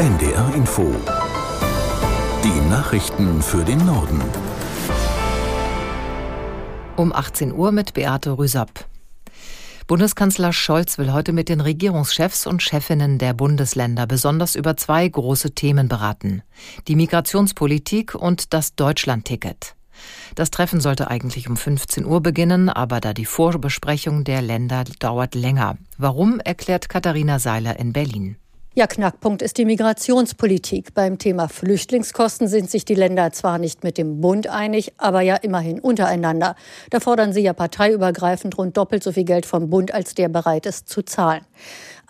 NDR Info. Die Nachrichten für den Norden. Um 18 Uhr mit Beate Rüsapp. Bundeskanzler Scholz will heute mit den Regierungschefs und Chefinnen der Bundesländer besonders über zwei große Themen beraten. Die Migrationspolitik und das Deutschlandticket. Das Treffen sollte eigentlich um 15 Uhr beginnen, aber da die Vorbesprechung der Länder dauert länger. Warum, erklärt Katharina Seiler in Berlin. Ja, Knackpunkt ist die Migrationspolitik. Beim Thema Flüchtlingskosten sind sich die Länder zwar nicht mit dem Bund einig, aber ja immerhin untereinander. Da fordern sie ja parteiübergreifend rund doppelt so viel Geld vom Bund, als der bereit ist zu zahlen.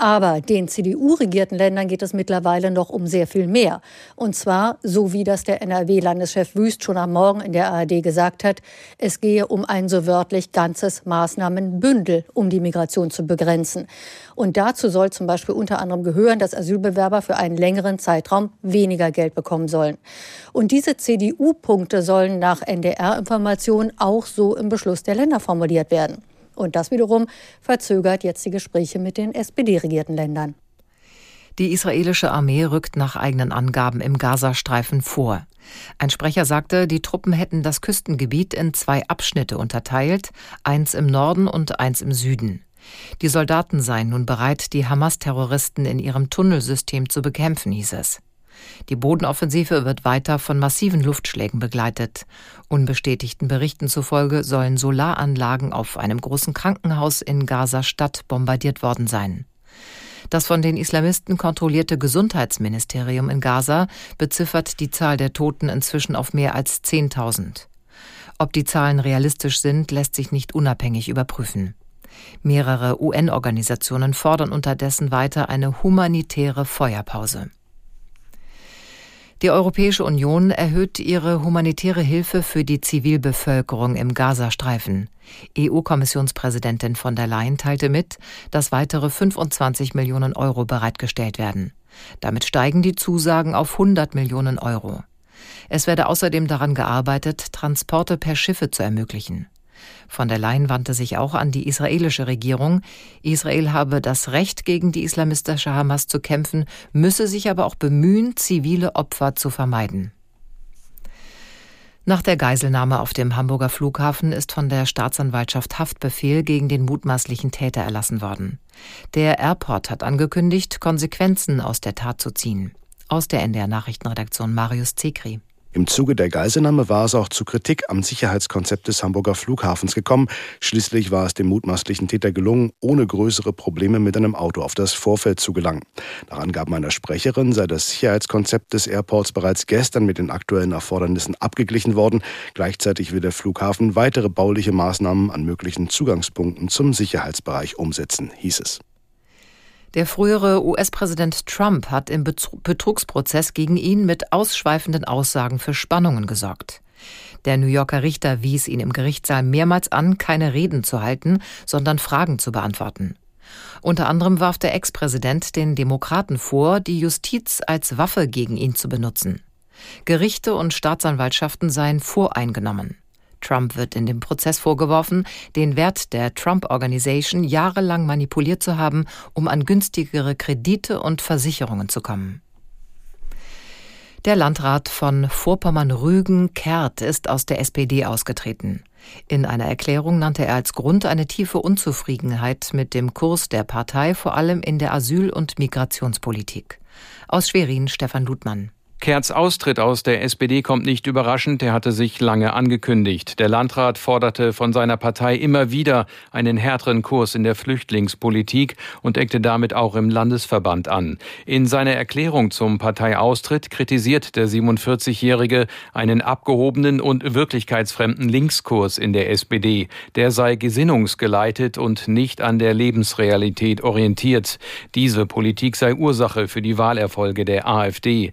Aber den CDU-regierten Ländern geht es mittlerweile noch um sehr viel mehr. Und zwar, so wie das der NRW-Landeschef Wüst schon am Morgen in der ARD gesagt hat, es gehe um ein so wörtlich ganzes Maßnahmenbündel, um die Migration zu begrenzen. Und dazu soll zum Beispiel unter anderem gehören, dass Asylbewerber für einen längeren Zeitraum weniger Geld bekommen sollen. Und diese CDU-Punkte sollen nach NDR-Informationen auch so im Beschluss der Länder formuliert werden. Und das wiederum verzögert jetzt die Gespräche mit den SPD-regierten Ländern. Die israelische Armee rückt nach eigenen Angaben im Gazastreifen vor. Ein Sprecher sagte, die Truppen hätten das Küstengebiet in zwei Abschnitte unterteilt, eins im Norden und eins im Süden. Die Soldaten seien nun bereit, die Hamas-Terroristen in ihrem Tunnelsystem zu bekämpfen, hieß es. Die Bodenoffensive wird weiter von massiven Luftschlägen begleitet. Unbestätigten Berichten zufolge sollen Solaranlagen auf einem großen Krankenhaus in Gaza-Stadt bombardiert worden sein. Das von den Islamisten kontrollierte Gesundheitsministerium in Gaza beziffert die Zahl der Toten inzwischen auf mehr als 10.000. Ob die Zahlen realistisch sind, lässt sich nicht unabhängig überprüfen. Mehrere UN-Organisationen fordern unterdessen weiter eine humanitäre Feuerpause. Die Europäische Union erhöht ihre humanitäre Hilfe für die Zivilbevölkerung im Gazastreifen. EU-Kommissionspräsidentin von der Leyen teilte mit, dass weitere 25 Millionen Euro bereitgestellt werden. Damit steigen die Zusagen auf 100 Millionen Euro. Es werde außerdem daran gearbeitet, Transporte per Schiffe zu ermöglichen. Von der Leyen wandte sich auch an die israelische Regierung. Israel habe das Recht, gegen die islamistische Hamas zu kämpfen, müsse sich aber auch bemühen, zivile Opfer zu vermeiden. Nach der Geiselnahme auf dem Hamburger Flughafen ist von der Staatsanwaltschaft Haftbefehl gegen den mutmaßlichen Täter erlassen worden. Der Airport hat angekündigt, Konsequenzen aus der Tat zu ziehen. Aus der NDR Nachrichtenredaktion Marius Zekri. Im Zuge der Geiselnahme war es auch zu Kritik am Sicherheitskonzept des Hamburger Flughafens gekommen. Schließlich war es dem mutmaßlichen Täter gelungen, ohne größere Probleme mit einem Auto auf das Vorfeld zu gelangen. Nach Angaben einer Sprecherin sei das Sicherheitskonzept des Airports bereits gestern mit den aktuellen Erfordernissen abgeglichen worden. Gleichzeitig will der Flughafen weitere bauliche Maßnahmen an möglichen Zugangspunkten zum Sicherheitsbereich umsetzen, hieß es. Der frühere US-Präsident Trump hat im Betrugsprozess gegen ihn mit ausschweifenden Aussagen für Spannungen gesorgt. Der New Yorker Richter wies ihn im Gerichtssaal mehrmals an, keine Reden zu halten, sondern Fragen zu beantworten. Unter anderem warf der Ex-Präsident den Demokraten vor, die Justiz als Waffe gegen ihn zu benutzen. Gerichte und Staatsanwaltschaften seien voreingenommen. Trump wird in dem Prozess vorgeworfen, den Wert der Trump Organization jahrelang manipuliert zu haben, um an günstigere Kredite und Versicherungen zu kommen. Der Landrat von Vorpommern-Rügen-Kehrt ist aus der SPD ausgetreten. In einer Erklärung nannte er als Grund eine tiefe Unzufriedenheit mit dem Kurs der Partei, vor allem in der Asyl- und Migrationspolitik. Aus Schwerin Stefan Ludmann. Kerz Austritt aus der SPD kommt nicht überraschend, er hatte sich lange angekündigt. Der Landrat forderte von seiner Partei immer wieder einen härteren Kurs in der Flüchtlingspolitik und eckte damit auch im Landesverband an. In seiner Erklärung zum Parteiaustritt kritisiert der 47-Jährige einen abgehobenen und wirklichkeitsfremden Linkskurs in der SPD. Der sei gesinnungsgeleitet und nicht an der Lebensrealität orientiert. Diese Politik sei Ursache für die Wahlerfolge der AfD.